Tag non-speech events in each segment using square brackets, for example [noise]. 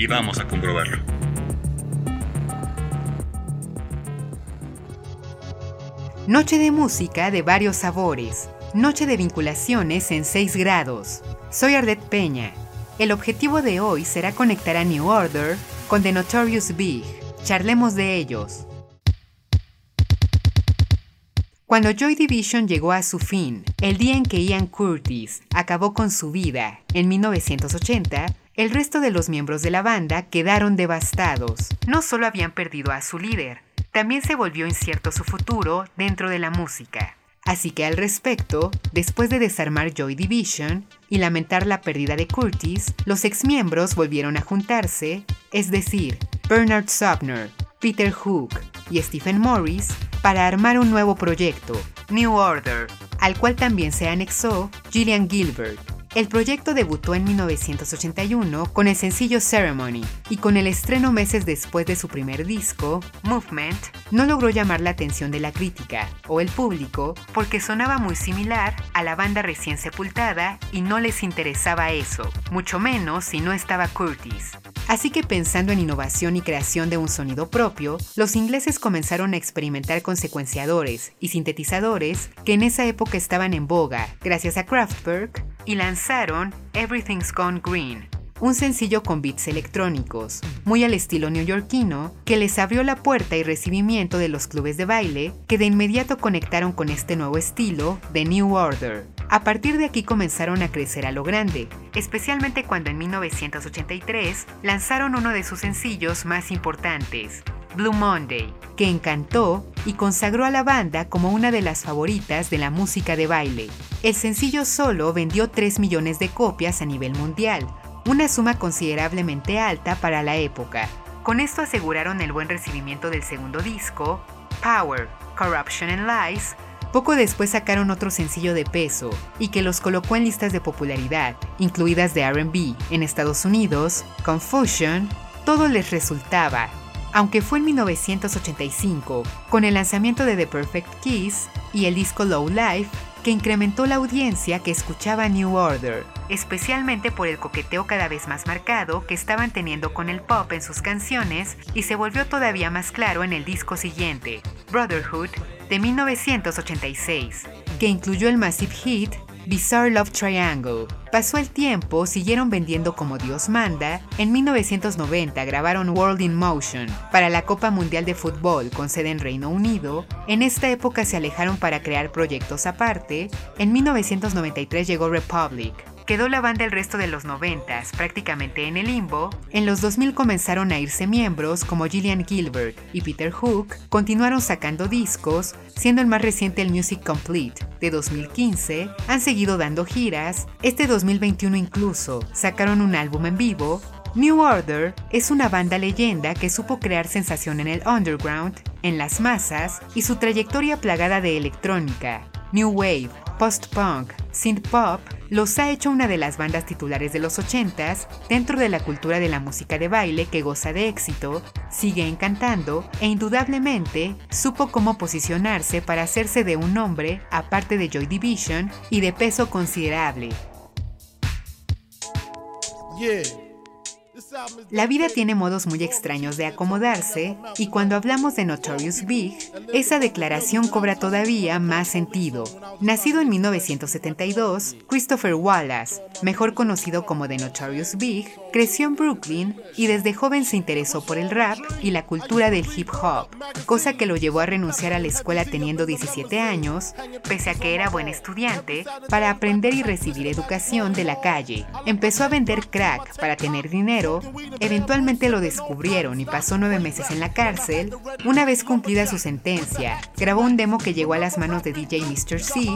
y vamos a comprobarlo. Noche de música de varios sabores. Noche de vinculaciones en 6 grados. Soy Ardet Peña. El objetivo de hoy será conectar a New Order con The Notorious Big. Charlemos de ellos. Cuando Joy Division llegó a su fin, el día en que Ian Curtis acabó con su vida, en 1980, el resto de los miembros de la banda quedaron devastados. No solo habían perdido a su líder, también se volvió incierto su futuro dentro de la música. Así que al respecto, después de desarmar Joy Division y lamentar la pérdida de Curtis, los exmiembros volvieron a juntarse, es decir, Bernard Sumner, Peter Hook y Stephen Morris, para armar un nuevo proyecto, New Order, al cual también se anexó Gillian Gilbert, el proyecto debutó en 1981 con el sencillo Ceremony y con el estreno meses después de su primer disco, Movement, no logró llamar la atención de la crítica o el público porque sonaba muy similar a la banda recién sepultada y no les interesaba eso, mucho menos si no estaba Curtis. Así que pensando en innovación y creación de un sonido propio, los ingleses comenzaron a experimentar con secuenciadores y sintetizadores que en esa época estaban en boga gracias a Kraftwerk y lanzaron Everything's Gone Green, un sencillo con beats electrónicos, muy al estilo neoyorquino, que les abrió la puerta y recibimiento de los clubes de baile, que de inmediato conectaron con este nuevo estilo de New Order. A partir de aquí comenzaron a crecer a lo grande, especialmente cuando en 1983 lanzaron uno de sus sencillos más importantes, Blue Monday, que encantó y consagró a la banda como una de las favoritas de la música de baile. El sencillo solo vendió 3 millones de copias a nivel mundial, una suma considerablemente alta para la época. Con esto aseguraron el buen recibimiento del segundo disco, Power, Corruption and Lies, poco después sacaron otro sencillo de peso y que los colocó en listas de popularidad, incluidas de RB en Estados Unidos, Confusion, todo les resultaba aunque fue en 1985, con el lanzamiento de The Perfect Kiss y el disco Low Life, que incrementó la audiencia que escuchaba New Order, especialmente por el coqueteo cada vez más marcado que estaban teniendo con el pop en sus canciones y se volvió todavía más claro en el disco siguiente, Brotherhood, de 1986, que incluyó el massive hit Bizarre Love Triangle. Pasó el tiempo, siguieron vendiendo como Dios manda. En 1990 grabaron World in Motion para la Copa Mundial de Fútbol con sede en Reino Unido. En esta época se alejaron para crear proyectos aparte. En 1993 llegó Republic, quedó la banda el resto de los 90 prácticamente en el limbo, en los 2000 comenzaron a irse miembros como Gillian Gilbert y Peter Hook, continuaron sacando discos, siendo el más reciente el Music Complete de 2015, han seguido dando giras, este 2021 incluso sacaron un álbum en vivo, New Order es una banda leyenda que supo crear sensación en el underground, en las masas y su trayectoria plagada de electrónica, new wave, post-punk, synth-pop los ha hecho una de las bandas titulares de los 80s dentro de la cultura de la música de baile que goza de éxito, sigue encantando e indudablemente supo cómo posicionarse para hacerse de un nombre aparte de Joy Division y de peso considerable. La vida tiene modos muy extraños de acomodarse y cuando hablamos de Notorious Big, esa declaración cobra todavía más sentido. Nacido en 1972, Christopher Wallace, mejor conocido como The Notorious Big, creció en Brooklyn y desde joven se interesó por el rap y la cultura del hip hop, cosa que lo llevó a renunciar a la escuela teniendo 17 años, pese a que era buen estudiante, para aprender y recibir educación de la calle. Empezó a vender crack para tener dinero eventualmente lo descubrieron y pasó nueve meses en la cárcel. Una vez cumplida su sentencia, grabó un demo que llegó a las manos de DJ Mr. C,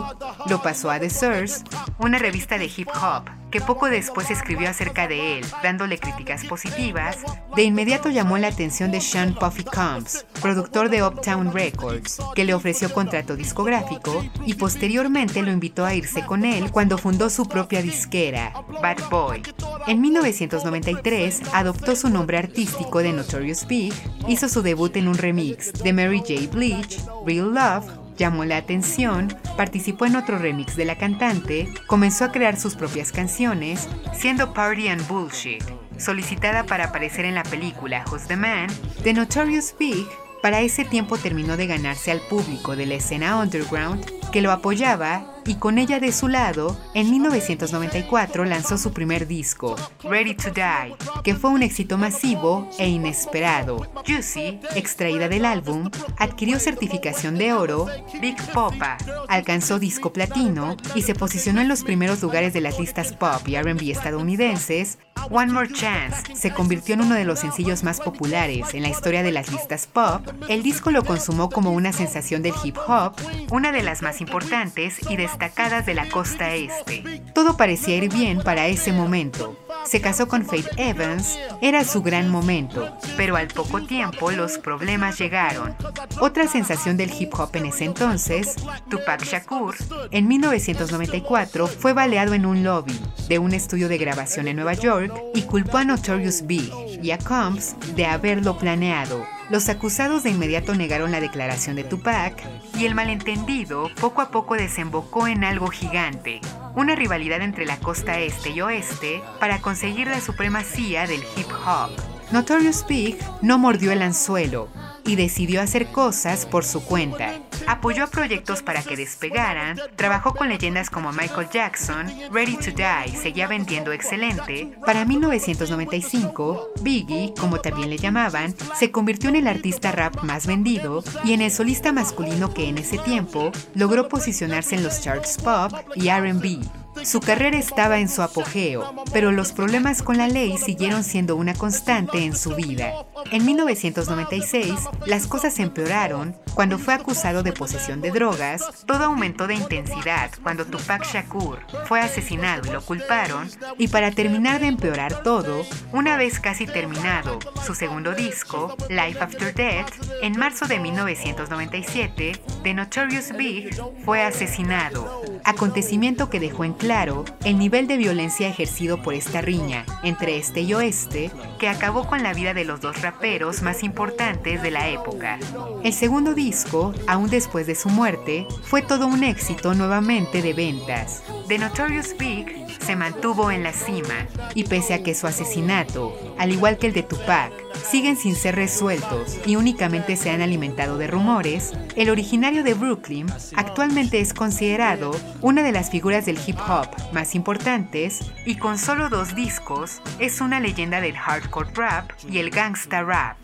lo pasó a The Source, una revista de hip hop, que poco después escribió acerca de él, dándole críticas positivas. De inmediato llamó la atención de Sean Puffy Combs, productor de Uptown Records, que le ofreció contrato discográfico y posteriormente lo invitó a irse con él cuando fundó su propia disquera, Bad Boy. En 1993 adoptó su nombre artístico de Notorious Big, hizo su debut en un remix de Mary J. Bleach, Real Love, llamó la atención, participó en otro remix de la cantante, comenzó a crear sus propias canciones, siendo Party and Bullshit, solicitada para aparecer en la película Who's the Man, The Notorious Big para ese tiempo terminó de ganarse al público de la escena underground que lo apoyaba y con ella de su lado, en 1994 lanzó su primer disco, Ready to Die, que fue un éxito masivo e inesperado. Juicy, extraída del álbum, adquirió certificación de oro, Big Popa, alcanzó disco platino y se posicionó en los primeros lugares de las listas pop y RB estadounidenses. One More Chance se convirtió en uno de los sencillos más populares en la historia de las listas pop. El disco lo consumó como una sensación del hip hop, una de las más importantes y destacadas de la costa este. Todo parecía ir bien para ese momento. Se casó con Faith Evans, era su gran momento, pero al poco tiempo los problemas llegaron. Otra sensación del hip hop en ese entonces, Tupac Shakur, en 1994 fue baleado en un lobby de un estudio de grabación en Nueva York y culpó a Notorious Big y a Combs de haberlo planeado. Los acusados de inmediato negaron la declaración de Tupac y el malentendido poco a poco desembocó en algo gigante, una rivalidad entre la costa este y oeste para conseguir la supremacía del hip hop. Notorious Big no mordió el anzuelo y decidió hacer cosas por su cuenta. Apoyó proyectos para que despegaran, trabajó con leyendas como Michael Jackson, Ready to Die seguía vendiendo excelente. Para 1995, Biggie, como también le llamaban, se convirtió en el artista rap más vendido y en el solista masculino que en ese tiempo logró posicionarse en los charts pop y RB. Su carrera estaba en su apogeo, pero los problemas con la ley siguieron siendo una constante en su vida. En 1996, las cosas empeoraron cuando fue acusado de posesión de drogas, todo aumentó de intensidad cuando Tupac Shakur fue asesinado y lo culparon, y para terminar de empeorar todo, una vez casi terminado su segundo disco, Life After Death, en marzo de 1997, The Notorious Big fue asesinado, acontecimiento que dejó en claro el nivel de violencia ejercido por esta riña entre este y oeste, que acabó con la vida de los dos raperos más importantes de la época. El segundo disco, aún después de su muerte, fue todo un éxito nuevamente de ventas. The Notorious Big se mantuvo en la cima, y pese a que su asesinato, al igual que el de Tupac, siguen sin ser resueltos y únicamente se han alimentado de rumores, el originario de Brooklyn actualmente es considerado una de las figuras del hip hop más importantes y con solo dos discos es una leyenda del hardcore rap y el gangsta rap.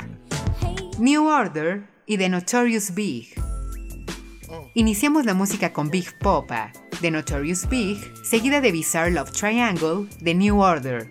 New Order y The Notorious Big. Iniciamos la música con Big Popa, The Notorious Big, seguida de Bizarre Love Triangle, The New Order.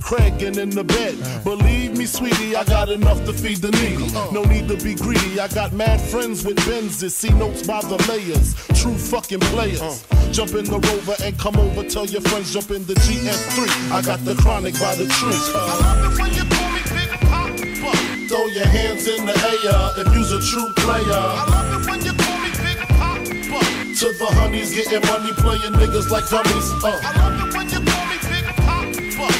Craig and in the bed. Believe me, sweetie, I got enough to feed the needy. No need to be greedy. I got mad friends with Benzes. See notes by the layers. True fucking players. Jump in the rover and come over. Tell your friends jump in the GS3. I got the chronic by the tree. I love it when you call me Big Papa. Throw your hands in the air if you's a true player. I love it when you call me Big Papa. To the honeys getting money, playing niggas like dummies. Uh. I love it when you call me Big Papa.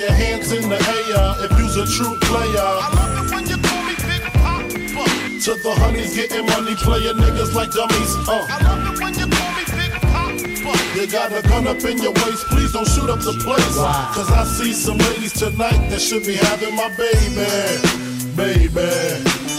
Your hands in the air if you's a true player. I love it when you call me Big Papa. To the honeys getting money, playin' niggas like dummies. Uh. I love it when you call me Big Papa. You got a gun up in your waist, please don't shoot up the place. Cause I see some ladies tonight that should be having my baby. Baby.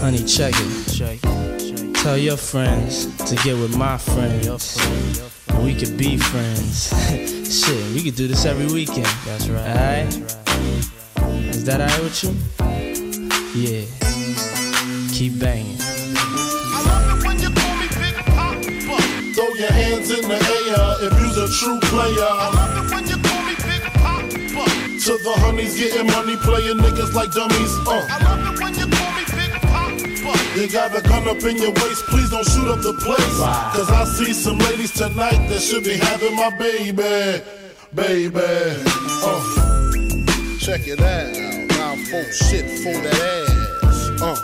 Honey, check it. Tell your friends to get with my friends. We could be friends. [laughs] Shit, we could do this every weekend. That's right. Alright? Is that alright with you? Yeah. Keep banging. I love it when you call me Big Papa. Throw your hands in the air if you's a true player. I love it when you call me Big Papa. To the honeys getting money, playing niggas like dummies. Uh. You got a gun up in your waist, please don't shoot up the place. Cause I see some ladies tonight that should be having my baby. Baby. Uh. Check it out. Now folks shit for that ass. Uh.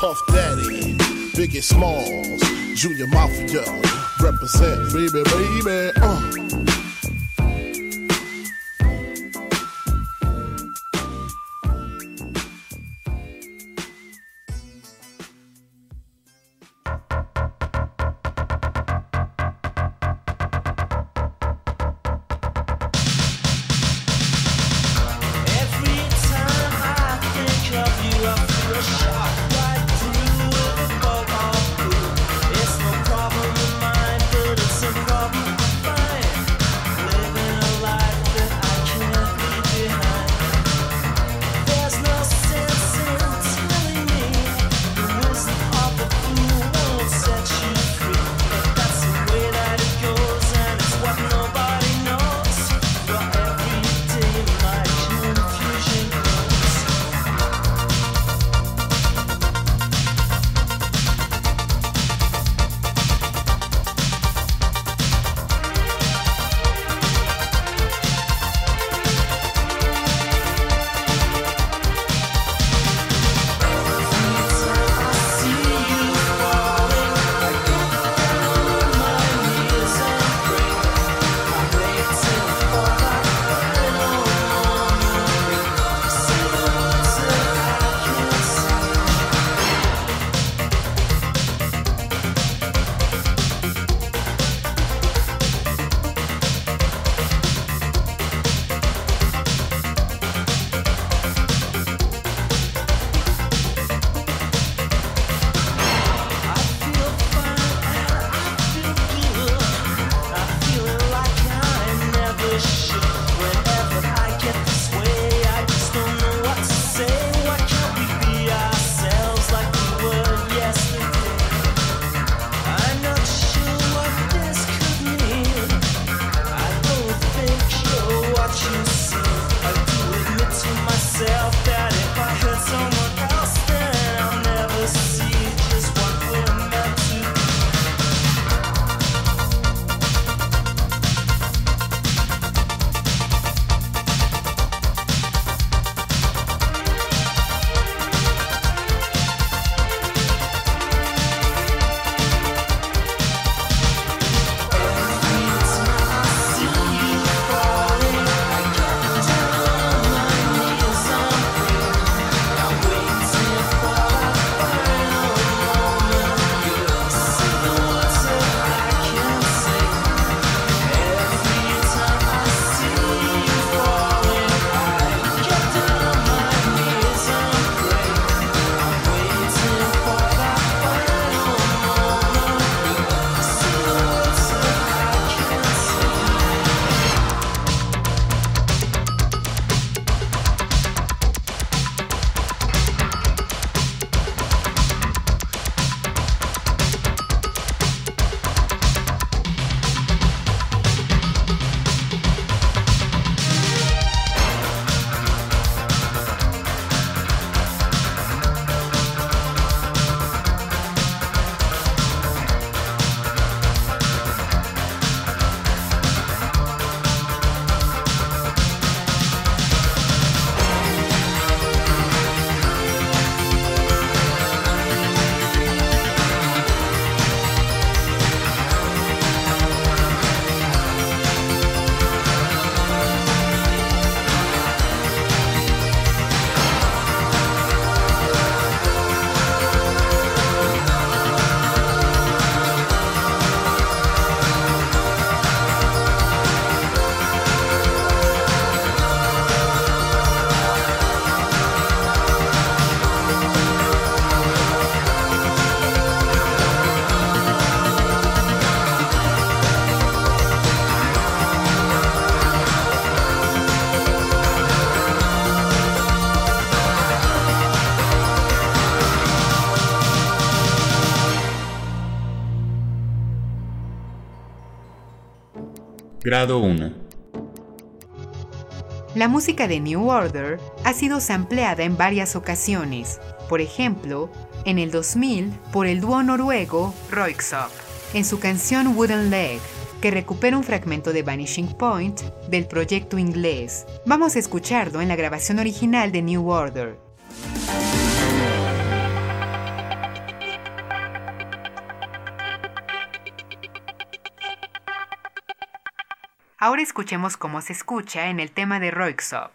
Puff Daddy, Biggie Smalls, Junior Mafia, represent, baby, baby. Uh. Grado 1. La música de New Order ha sido sampleada en varias ocasiones, por ejemplo, en el 2000 por el dúo noruego Röyksopp, en su canción Wooden Leg, que recupera un fragmento de Vanishing Point del proyecto inglés. Vamos a escucharlo en la grabación original de New Order. Ahora escuchemos cómo se escucha en el tema de Röyksopp.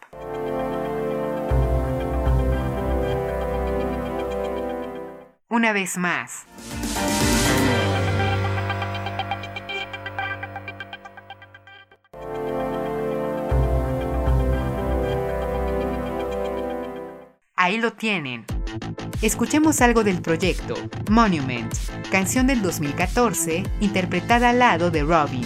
Una vez más. Ahí lo tienen. Escuchemos algo del proyecto, Monument, canción del 2014, interpretada al lado de Robin.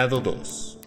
Grado 2.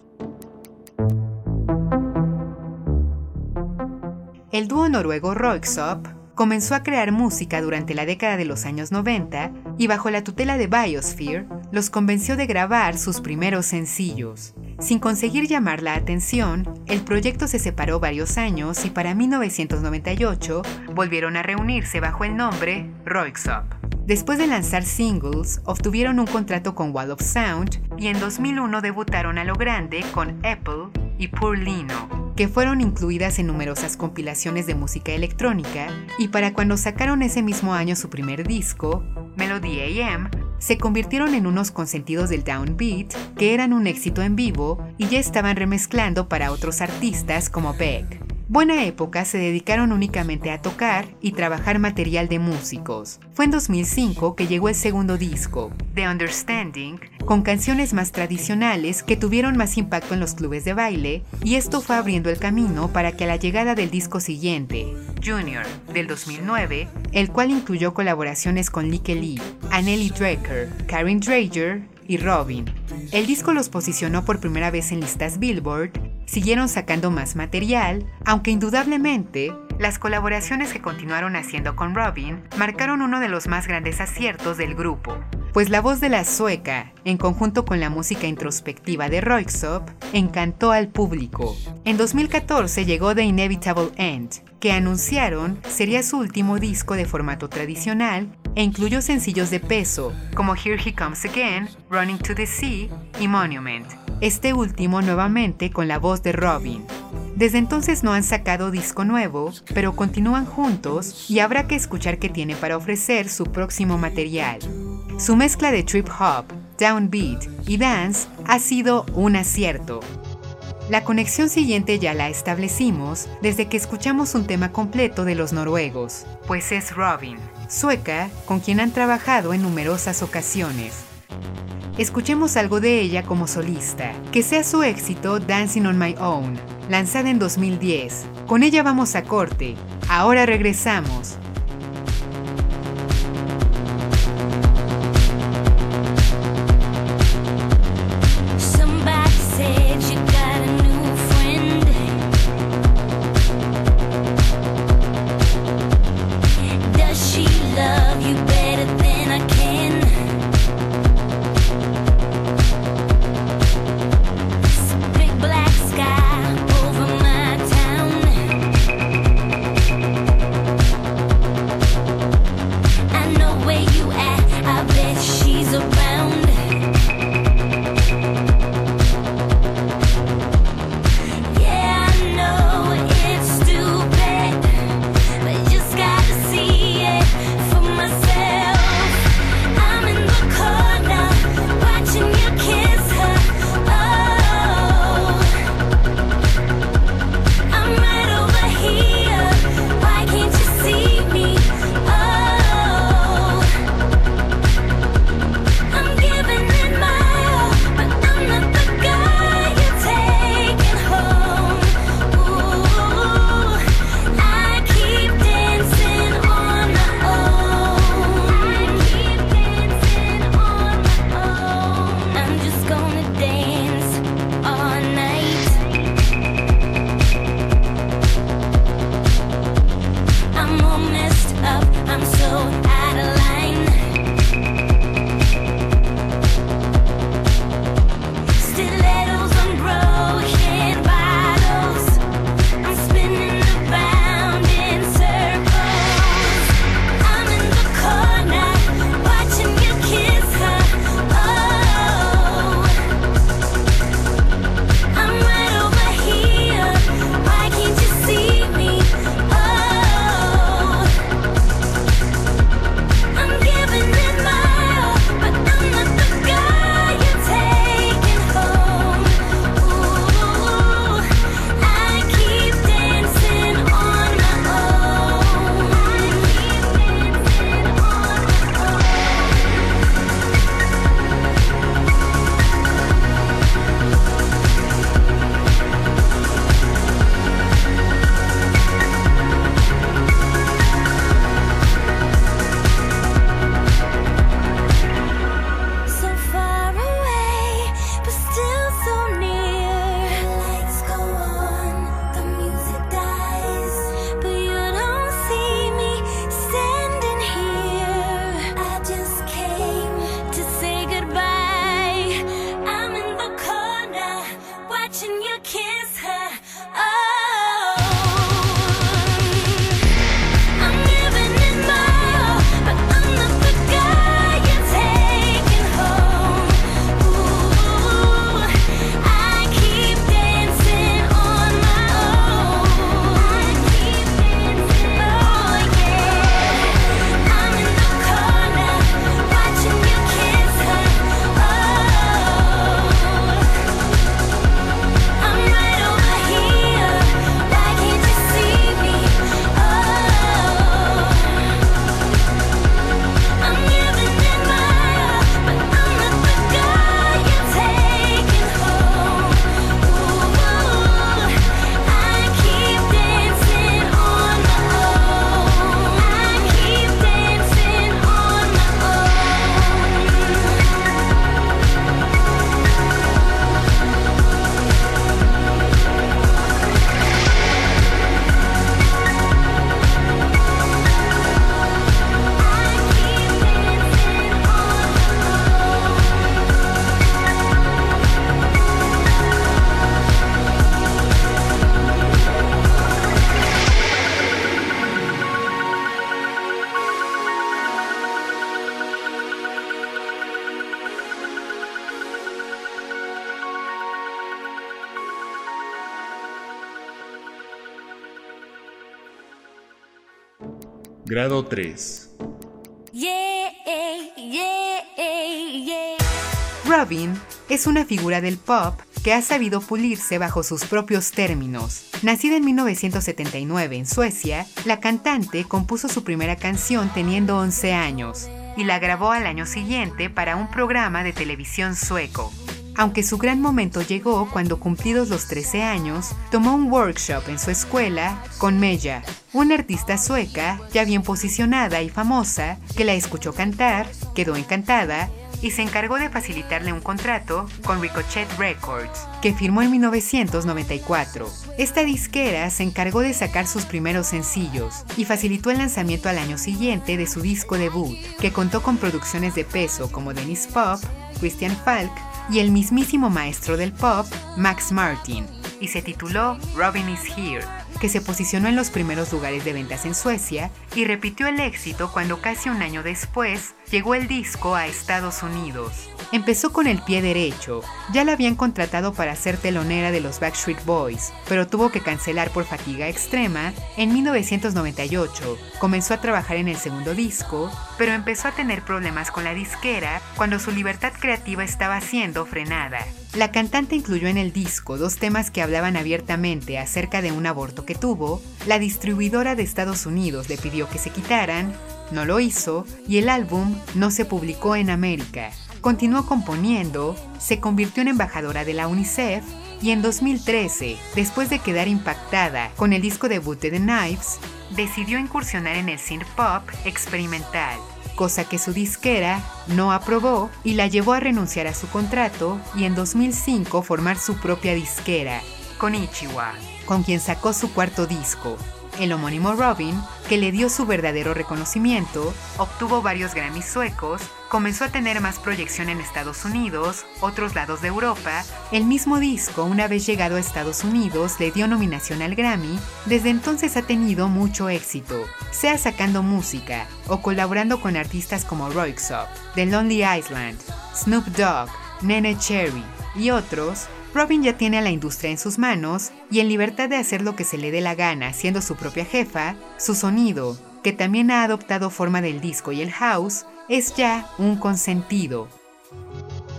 El dúo noruego Röyksopp comenzó a crear música durante la década de los años 90 y bajo la tutela de Biosphere los convenció de grabar sus primeros sencillos. Sin conseguir llamar la atención, el proyecto se separó varios años y para 1998 volvieron a reunirse bajo el nombre Röyksopp. Después de lanzar singles, obtuvieron un contrato con Wall of Sound y en 2001 debutaron a lo grande con Apple y Poor Lino, que fueron incluidas en numerosas compilaciones de música electrónica, y para cuando sacaron ese mismo año su primer disco, Melody AM, se convirtieron en unos consentidos del downbeat que eran un éxito en vivo y ya estaban remezclando para otros artistas como Beck. Buena época se dedicaron únicamente a tocar y trabajar material de músicos. Fue en 2005 que llegó el segundo disco, The Understanding, con canciones más tradicionales que tuvieron más impacto en los clubes de baile, y esto fue abriendo el camino para que a la llegada del disco siguiente, Junior, del 2009, el cual incluyó colaboraciones con Likke Lee, Anneli Drecker, Karen Drager y Robin. El disco los posicionó por primera vez en listas Billboard, siguieron sacando más material, aunque indudablemente las colaboraciones que continuaron haciendo con Robin marcaron uno de los más grandes aciertos del grupo, pues la voz de la sueca, en conjunto con la música introspectiva de Röyksopp, encantó al público. En 2014 llegó The Inevitable End, que anunciaron sería su último disco de formato tradicional e incluyó sencillos de peso, como Here He Comes Again, Running to the Sea y Monument, este último nuevamente con la voz de Robin. Desde entonces no han sacado disco nuevo, pero continúan juntos y habrá que escuchar qué tiene para ofrecer su próximo material. Su mezcla de trip hop, downbeat y dance ha sido un acierto. La conexión siguiente ya la establecimos desde que escuchamos un tema completo de los noruegos, pues es Robin, sueca con quien han trabajado en numerosas ocasiones. Escuchemos algo de ella como solista, que sea su éxito Dancing on My Own, lanzada en 2010. Con ella vamos a corte. Ahora regresamos. Grado 3. Yeah, yeah, yeah. Robin es una figura del pop que ha sabido pulirse bajo sus propios términos. Nacida en 1979 en Suecia, la cantante compuso su primera canción teniendo 11 años y la grabó al año siguiente para un programa de televisión sueco. Aunque su gran momento llegó cuando cumplidos los 13 años, tomó un workshop en su escuela con Meja, una artista sueca ya bien posicionada y famosa que la escuchó cantar, quedó encantada y se encargó de facilitarle un contrato con Ricochet Records, que firmó en 1994. Esta disquera se encargó de sacar sus primeros sencillos y facilitó el lanzamiento al año siguiente de su disco debut, que contó con producciones de peso como Dennis Pop, Christian Falk y el mismísimo maestro del pop, Max Martin, y se tituló Robin is Here, que se posicionó en los primeros lugares de ventas en Suecia y repitió el éxito cuando casi un año después llegó el disco a Estados Unidos. Empezó con el pie derecho, ya la habían contratado para ser telonera de los Backstreet Boys, pero tuvo que cancelar por fatiga extrema en 1998. Comenzó a trabajar en el segundo disco, pero empezó a tener problemas con la disquera cuando su libertad creativa estaba siendo frenada. La cantante incluyó en el disco dos temas que hablaban abiertamente acerca de un aborto que tuvo, la distribuidora de Estados Unidos le pidió que se quitaran, no lo hizo y el álbum no se publicó en América. Continuó componiendo, se convirtió en embajadora de la UNICEF y en 2013, después de quedar impactada con el disco debut de The Knives, decidió incursionar en el synth pop experimental, cosa que su disquera no aprobó y la llevó a renunciar a su contrato y en 2005 formar su propia disquera, Konichiwa, con quien sacó su cuarto disco, el homónimo Robin, que le dio su verdadero reconocimiento, obtuvo varios Grammys suecos, comenzó a tener más proyección en Estados Unidos, otros lados de Europa, el mismo disco, una vez llegado a Estados Unidos, le dio nominación al Grammy, desde entonces ha tenido mucho éxito, sea sacando música o colaborando con artistas como Royksop, The Lonely Island, Snoop Dogg, Nene Cherry y otros, Robin ya tiene a la industria en sus manos y en libertad de hacer lo que se le dé la gana siendo su propia jefa, su sonido, que también ha adoptado forma del disco y el house, es ya un consentido.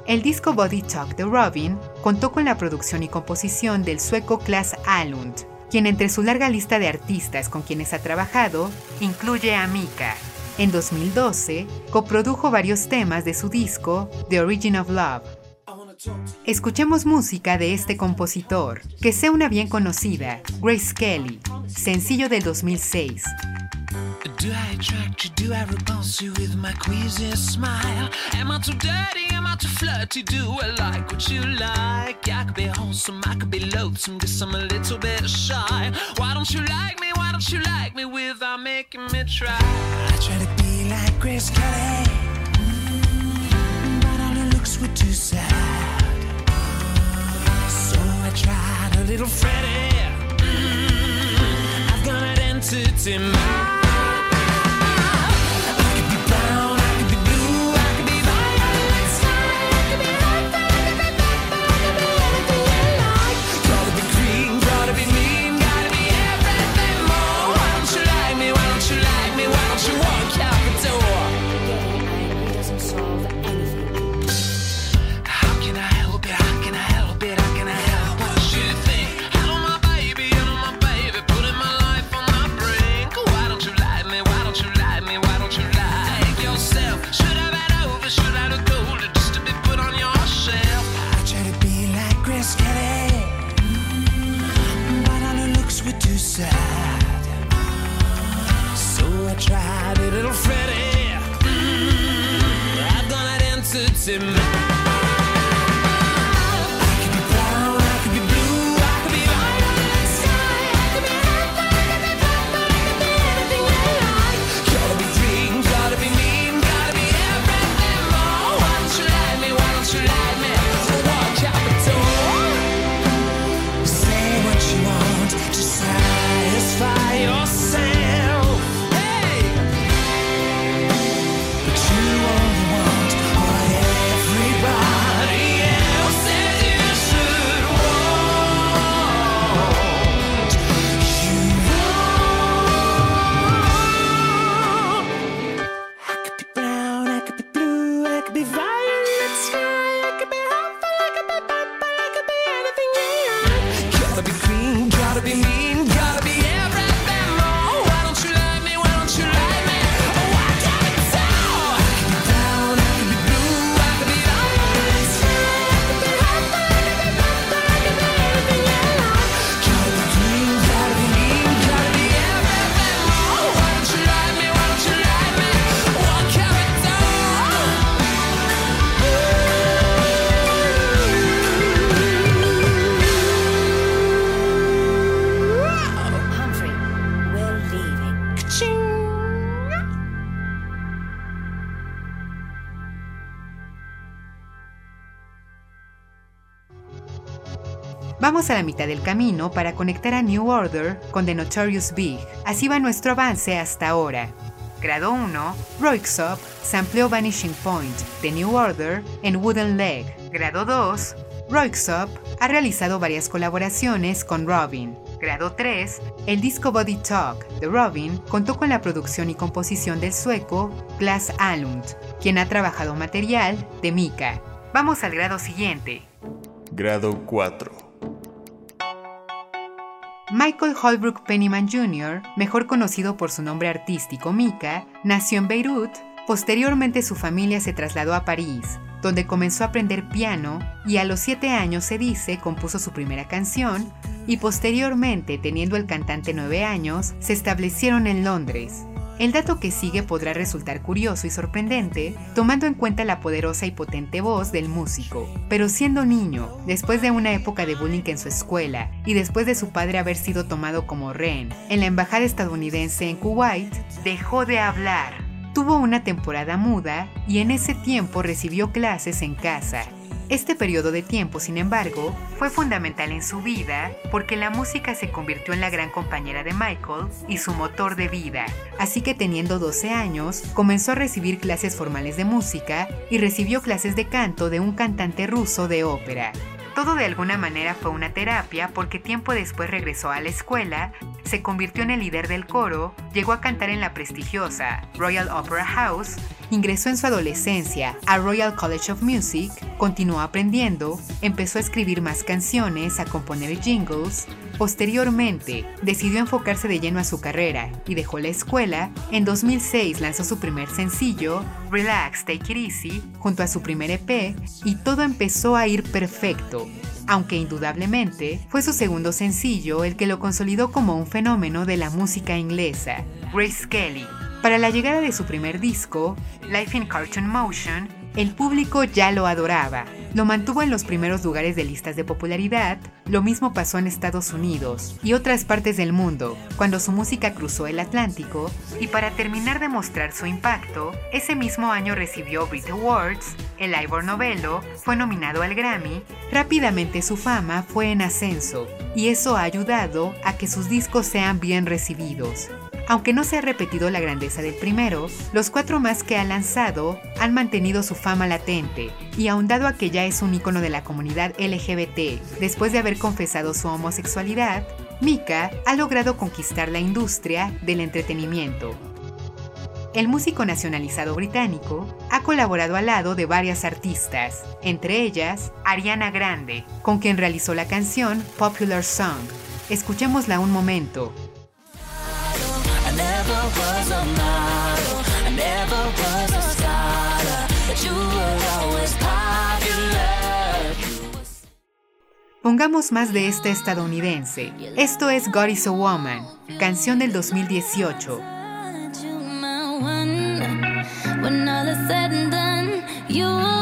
El disco Body Talk de Robin contó con la producción y composición del sueco Klas Alund, quien entre su larga lista de artistas con quienes ha trabajado incluye a Mika. En 2012, coprodujo varios temas de su disco The Origin of Love. Escuchemos música de este compositor, que sea una bien conocida, Grace Kelly, sencillo del 2006. Do I attract you? Do I repulse you with my queasy smile? Am I too dirty? Am I too flirty? Do I like what you like? I could be wholesome, I could be loathsome, guess I'm a little bit shy. Why don't you like me? Why don't you like me without making me try? I try to be like Grace Kelly, mm, but all her looks were too A la mitad del camino para conectar a New Order con The Notorious Big. Así va nuestro avance hasta ahora. Grado 1, Roixop sampleó Vanishing Point de New Order en Wooden Leg. Grado 2, Roixop ha realizado varias colaboraciones con Robin. Grado 3, el disco Body Talk de Robin contó con la producción y composición del sueco Glass Alund, quien ha trabajado material de Mika. Vamos al grado siguiente. Grado 4. Michael Holbrook Pennyman Jr., mejor conocido por su nombre artístico Mika, nació en Beirut. Posteriormente su familia se trasladó a París, donde comenzó a aprender piano y a los 7 años se dice compuso su primera canción y posteriormente, teniendo el cantante 9 años, se establecieron en Londres. El dato que sigue podrá resultar curioso y sorprendente, tomando en cuenta la poderosa y potente voz del músico. Pero siendo niño, después de una época de bullying en su escuela y después de su padre haber sido tomado como rehén en la embajada estadounidense en Kuwait, dejó de hablar. Tuvo una temporada muda y en ese tiempo recibió clases en casa, este periodo de tiempo, sin embargo, fue fundamental en su vida porque la música se convirtió en la gran compañera de Michael y su motor de vida. Así que teniendo 12 años, comenzó a recibir clases formales de música y recibió clases de canto de un cantante ruso de ópera. Todo de alguna manera fue una terapia porque tiempo después regresó a la escuela, se convirtió en el líder del coro, llegó a cantar en la prestigiosa Royal Opera House, ingresó en su adolescencia a Royal College of Music, continuó aprendiendo, empezó a escribir más canciones, a componer jingles, Posteriormente, decidió enfocarse de lleno a su carrera y dejó la escuela. En 2006 lanzó su primer sencillo, Relax, Take It Easy, junto a su primer EP, y todo empezó a ir perfecto, aunque indudablemente fue su segundo sencillo el que lo consolidó como un fenómeno de la música inglesa, Grace Kelly. Para la llegada de su primer disco, Life in Cartoon Motion, el público ya lo adoraba. Lo mantuvo en los primeros lugares de listas de popularidad, lo mismo pasó en Estados Unidos y otras partes del mundo, cuando su música cruzó el Atlántico, y para terminar de mostrar su impacto, ese mismo año recibió Brit Awards, el Ivor Novello fue nominado al Grammy, rápidamente su fama fue en ascenso, y eso ha ayudado a que sus discos sean bien recibidos. Aunque no se ha repetido la grandeza del primero, los cuatro más que ha lanzado han mantenido su fama latente y ahondado a que ya es un icono de la comunidad LGBT. Después de haber confesado su homosexualidad, Mika ha logrado conquistar la industria del entretenimiento. El músico nacionalizado británico ha colaborado al lado de varias artistas, entre ellas Ariana Grande, con quien realizó la canción Popular Song. Escuchémosla un momento. Pongamos más de esta estadounidense. Esto es God is a Woman, canción del 2018. When all is said and done, you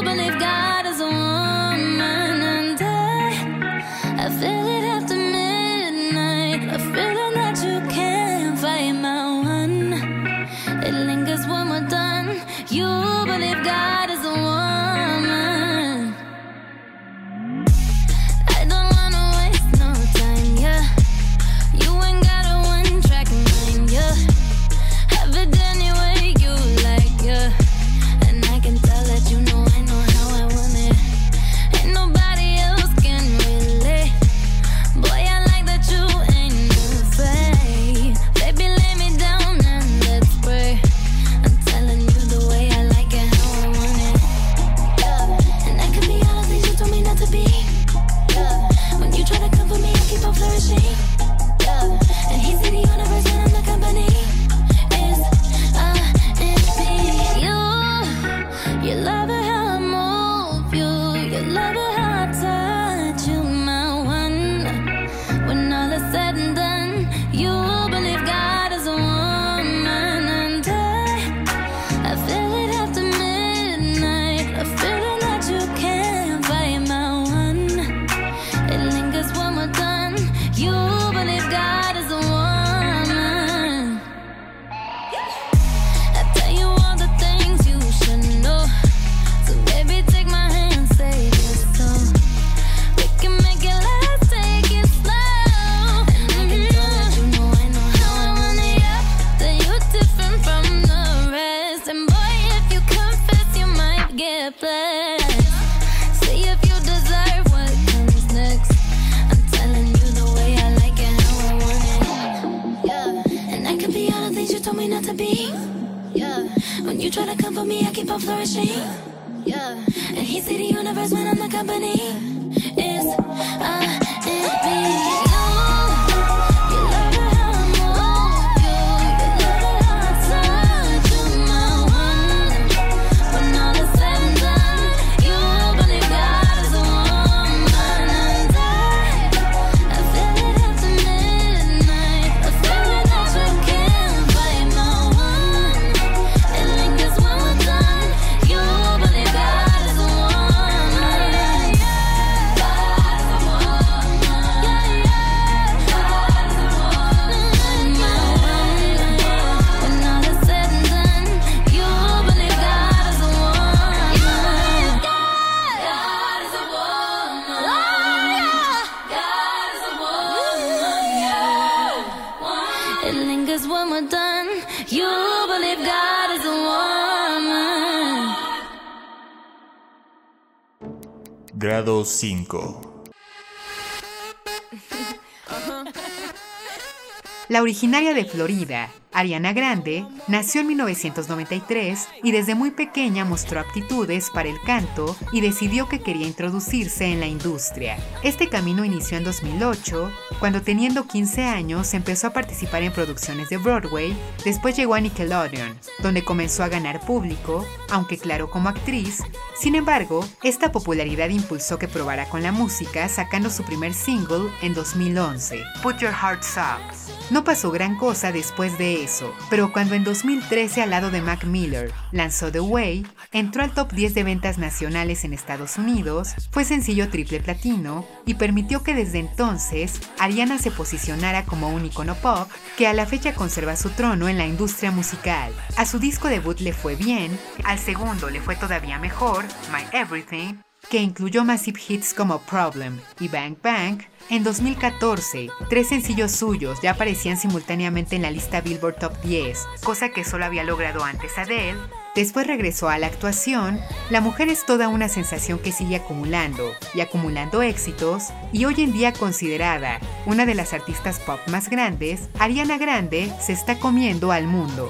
La originaria de Florida, Ariana Grande, nació en 1993 y desde muy pequeña mostró aptitudes para el canto y decidió que quería introducirse en la industria. Este camino inició en 2008, cuando teniendo 15 años empezó a participar en producciones de Broadway, después llegó a Nickelodeon, donde comenzó a ganar público, aunque claro como actriz, sin embargo, esta popularidad impulsó que probara con la música sacando su primer single en 2011, Put Your Hearts Up. No pasó gran cosa después de pero cuando en 2013 al lado de Mac Miller lanzó The Way, entró al top 10 de ventas nacionales en Estados Unidos, fue sencillo triple platino y permitió que desde entonces Ariana se posicionara como un icono pop que a la fecha conserva su trono en la industria musical. A su disco debut le fue bien, al segundo le fue todavía mejor, My Everything, que incluyó massive hits como Problem y Bang Bang, en 2014, tres sencillos suyos ya aparecían simultáneamente en la lista Billboard Top 10, cosa que solo había logrado antes Adele. Después regresó a la actuación, la mujer es toda una sensación que sigue acumulando y acumulando éxitos y hoy en día considerada una de las artistas pop más grandes, Ariana Grande se está comiendo al mundo.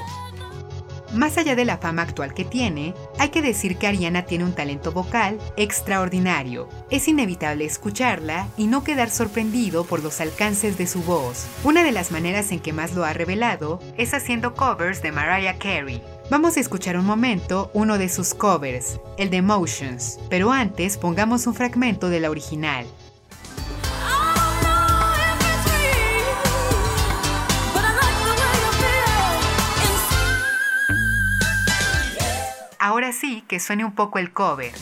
Más allá de la fama actual que tiene, hay que decir que Ariana tiene un talento vocal extraordinario. Es inevitable escucharla y no quedar sorprendido por los alcances de su voz. Una de las maneras en que más lo ha revelado es haciendo covers de Mariah Carey. Vamos a escuchar un momento uno de sus covers, el de Emotions, pero antes pongamos un fragmento de la original. Ahora sí que suene un poco el cover.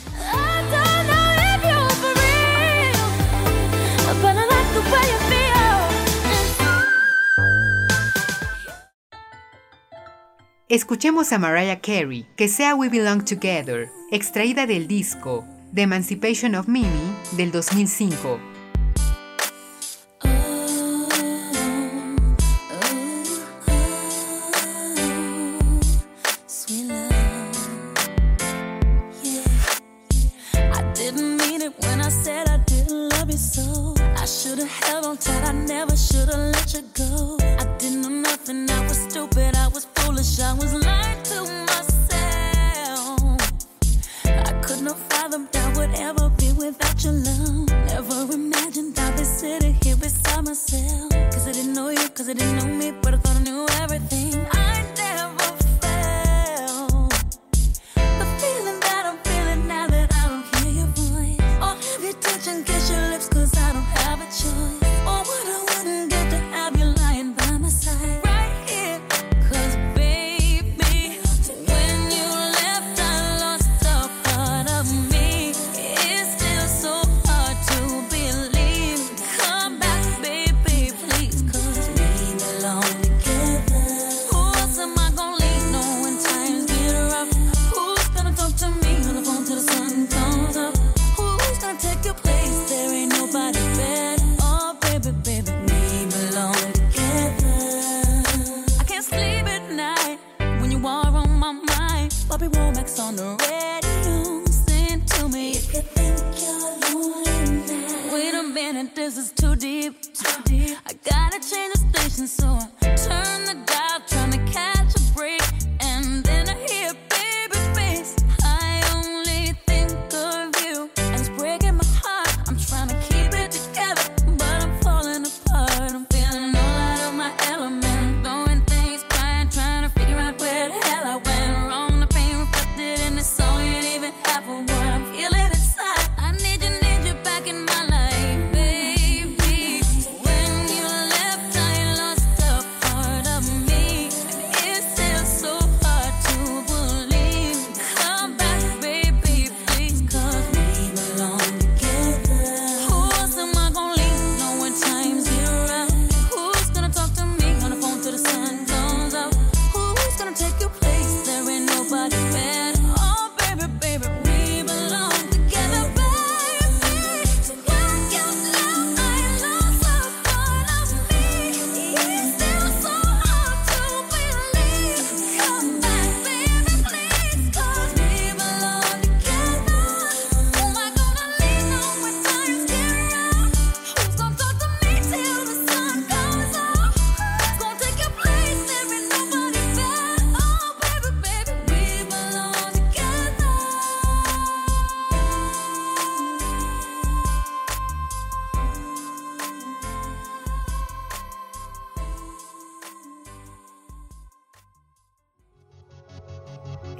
Escuchemos a Mariah Carey, que sea We Belong Together, extraída del disco The Emancipation of Mimi del 2005. This is too deep. Too deep. I gotta change the station, so I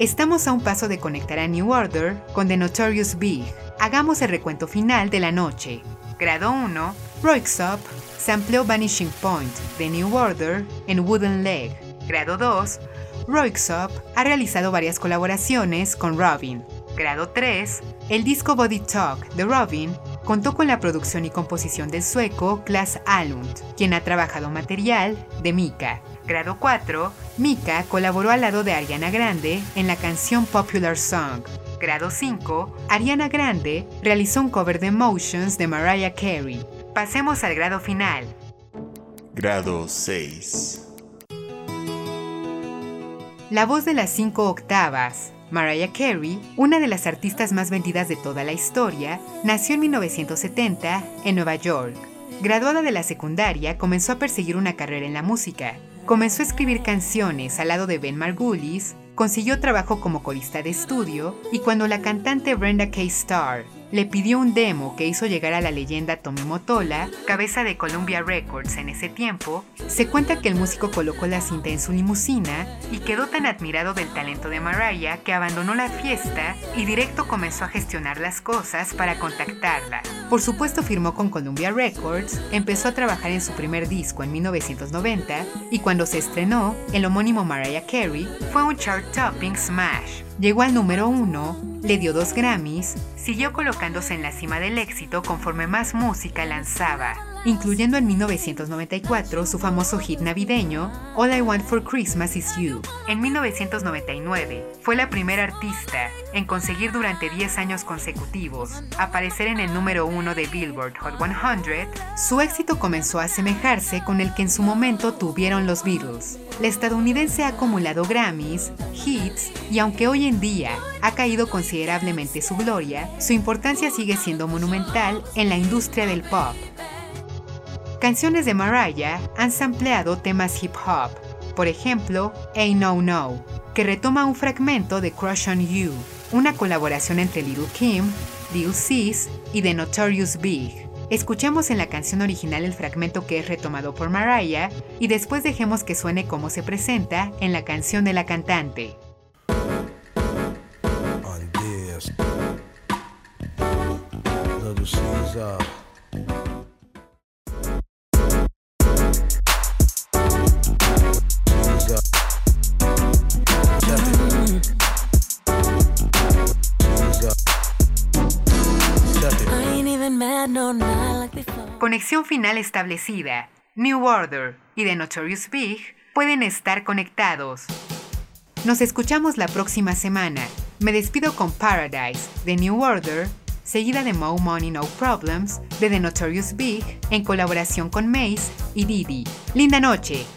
Estamos a un paso de conectar a New Order con The Notorious Big. Hagamos el recuento final de la noche. Grado 1, Roixop sampleó Vanishing Point de New Order en Wooden Leg. Grado 2, Roixop ha realizado varias colaboraciones con Robin. Grado 3, el disco Body Talk de Robin contó con la producción y composición del sueco Klas Alund, quien ha trabajado material de Mika. Grado 4, Mika colaboró al lado de Ariana Grande en la canción Popular Song. Grado 5, Ariana Grande realizó un cover de Emotions de Mariah Carey. Pasemos al grado final. Grado 6. La voz de las cinco octavas, Mariah Carey, una de las artistas más vendidas de toda la historia, nació en 1970 en Nueva York. Graduada de la secundaria, comenzó a perseguir una carrera en la música. Comenzó a escribir canciones al lado de Ben Margulis, consiguió trabajo como corista de estudio y cuando la cantante Brenda K. Starr le pidió un demo que hizo llegar a la leyenda Tommy Motola, cabeza de Columbia Records en ese tiempo, se cuenta que el músico colocó la cinta en su limusina y quedó tan admirado del talento de Mariah que abandonó la fiesta y directo comenzó a gestionar las cosas para contactarla. Por supuesto firmó con Columbia Records, empezó a trabajar en su primer disco en 1990 y cuando se estrenó, el homónimo Mariah Carey fue un chart-topping smash. Llegó al número uno, le dio dos Grammys, siguió colocándose en la cima del éxito conforme más música lanzaba, incluyendo en 1994 su famoso hit navideño All I Want for Christmas Is You. En 1999 fue la primera artista en conseguir durante 10 años consecutivos aparecer en el número uno de Billboard Hot 100. Su éxito comenzó a asemejarse con el que en su momento tuvieron los Beatles. La estadounidense ha acumulado Grammys, hits y aunque hoy en día ha caído considerablemente su gloria, su importancia sigue siendo monumental en la industria del pop. Canciones de Mariah han sampleado temas hip hop, por ejemplo, Ain't No No, que retoma un fragmento de Crush on You, una colaboración entre Little Kim, Lil Sis y The Notorious Big. Escuchemos en la canción original el fragmento que es retomado por Mariah y después dejemos que suene como se presenta en la canción de la cantante. Conexión final establecida. New Order y The Notorious Big pueden estar conectados. Nos escuchamos la próxima semana. Me despido con Paradise de New Order, seguida de Mo Money No Problems de The Notorious Big en colaboración con Mace y Didi. Linda noche.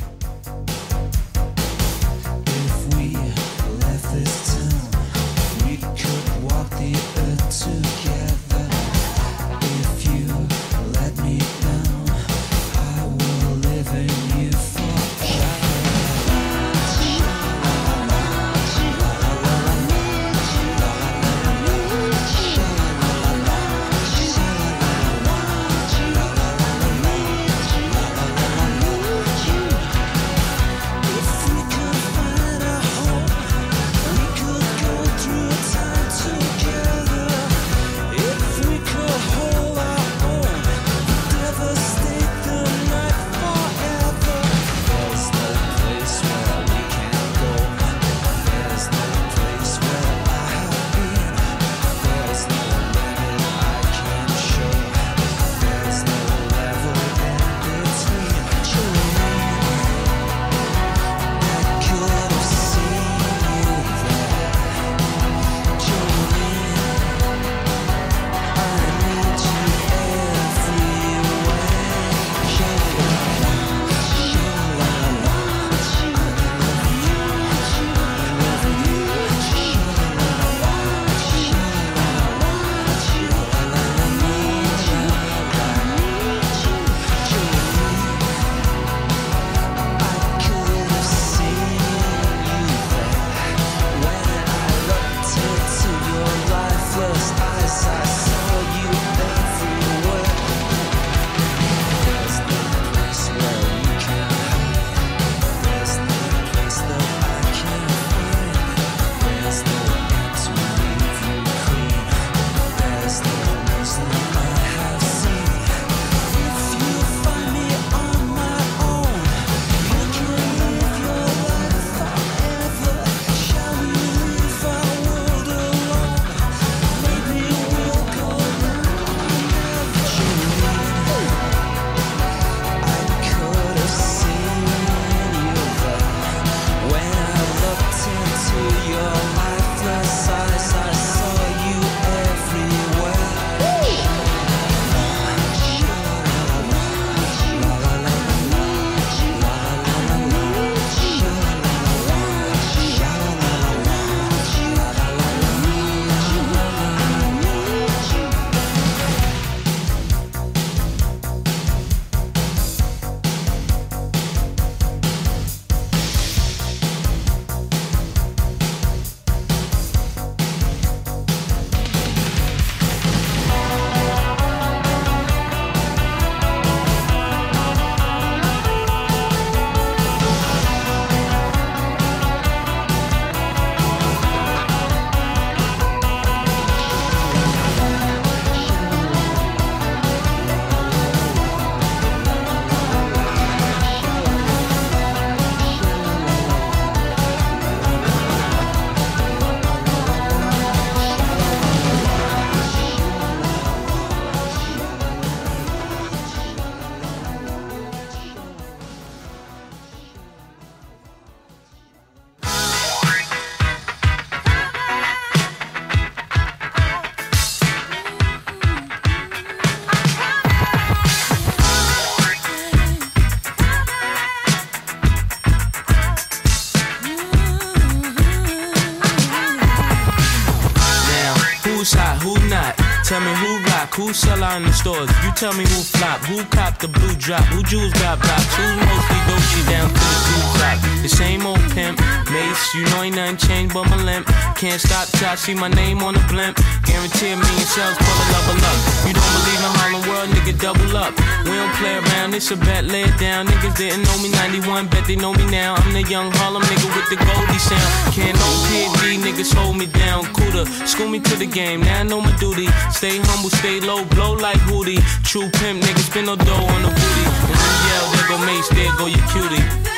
In the stores. You tell me who flop, who copped the blue drop, who jewels got blocks, who mostly Dolce down to the blue top. The same old pimp, Mace, you know ain't nothing changed but my limp. Can't stop till I see my name on the blimp. Guarantee a million pull a level up. You don't believe in Harlem World, nigga, double up. We don't play around, it's a bet, lay it down. Niggas didn't know me 91, bet they know me now. I'm the young Harlem nigga with the Goldie sound. Can't no PD, niggas hold me down. Cooler, school me to the game, now I know my duty. Stay humble, stay low, blow like Woody. True pimp, niggas spin no dough on the booty. And yell, there go Mace, there go your cutie.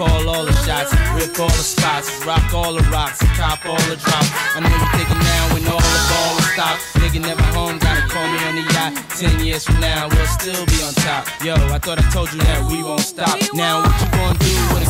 Call all the shots, rip all the spots, rock all the rocks, cop all the drops. I know you thinking now when all the ball is stopped. Nigga never home, gotta call me on the yacht. Ten years from now, we'll still be on top. Yo, I thought I told you that we won't stop. Now what you gonna do with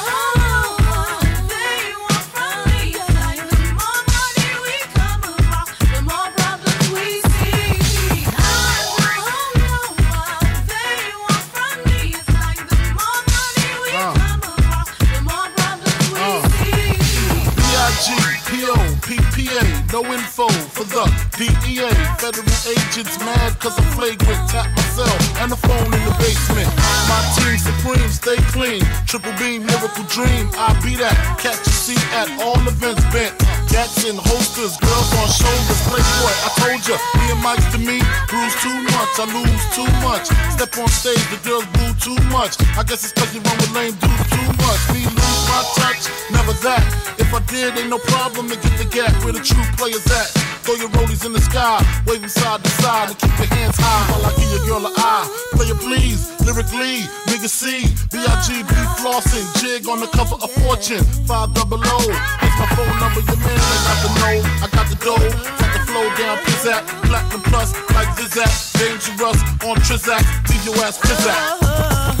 Info for the DEA. Federal agents mad cause I'm flagrant. Tap myself and the phone in the basement. My team supreme, stay clean. Triple beam, miracle dream. I be that. Catch a seat at all events bent. Gats in holsters, girls on shoulders. Playboy, I told ya, me and Mike's to me. Bruise too much, I lose too much. Step on stage, the girls boo too much. I guess it's cause you run with lame dudes too much. Me my touch, never that. If I did, ain't no problem to get the gap where the true players at. Throw your rollies in the sky, them side to side, and keep your hands high while I give your girl an eye. Player please, lyrically, nigga C, B-I-G-B flossing, jig on the cover of Fortune, five double O. Here's my phone number, your man, I got the know, I got the dough, got the flow down, pizzat, platinum plus, like Zizak, dangerous on Trizak, leave your ass pizzat. Uh-huh.